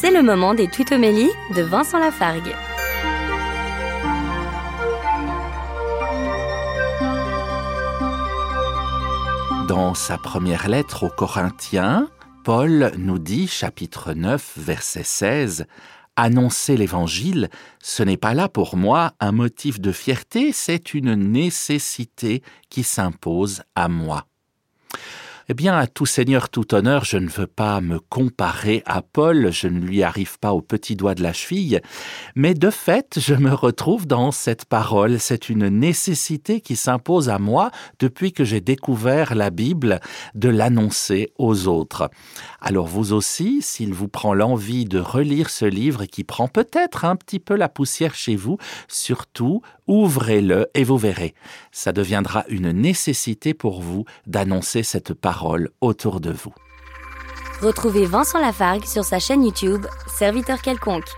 C'est le moment des tutomélies de Vincent Lafargue. Dans sa première lettre aux Corinthiens, Paul nous dit, chapitre 9, verset 16, Annoncer l'Évangile, ce n'est pas là pour moi un motif de fierté, c'est une nécessité qui s'impose à moi. Eh bien, à tout seigneur, tout honneur, je ne veux pas me comparer à Paul, je ne lui arrive pas au petit doigt de la cheville, mais de fait, je me retrouve dans cette parole. C'est une nécessité qui s'impose à moi depuis que j'ai découvert la Bible de l'annoncer aux autres. Alors vous aussi, s'il vous prend l'envie de relire ce livre qui prend peut-être un petit peu la poussière chez vous, surtout ouvrez-le et vous verrez. Ça deviendra une nécessité pour vous d'annoncer cette parole autour de vous. Retrouvez Vincent Lafargue sur sa chaîne YouTube, Serviteur quelconque.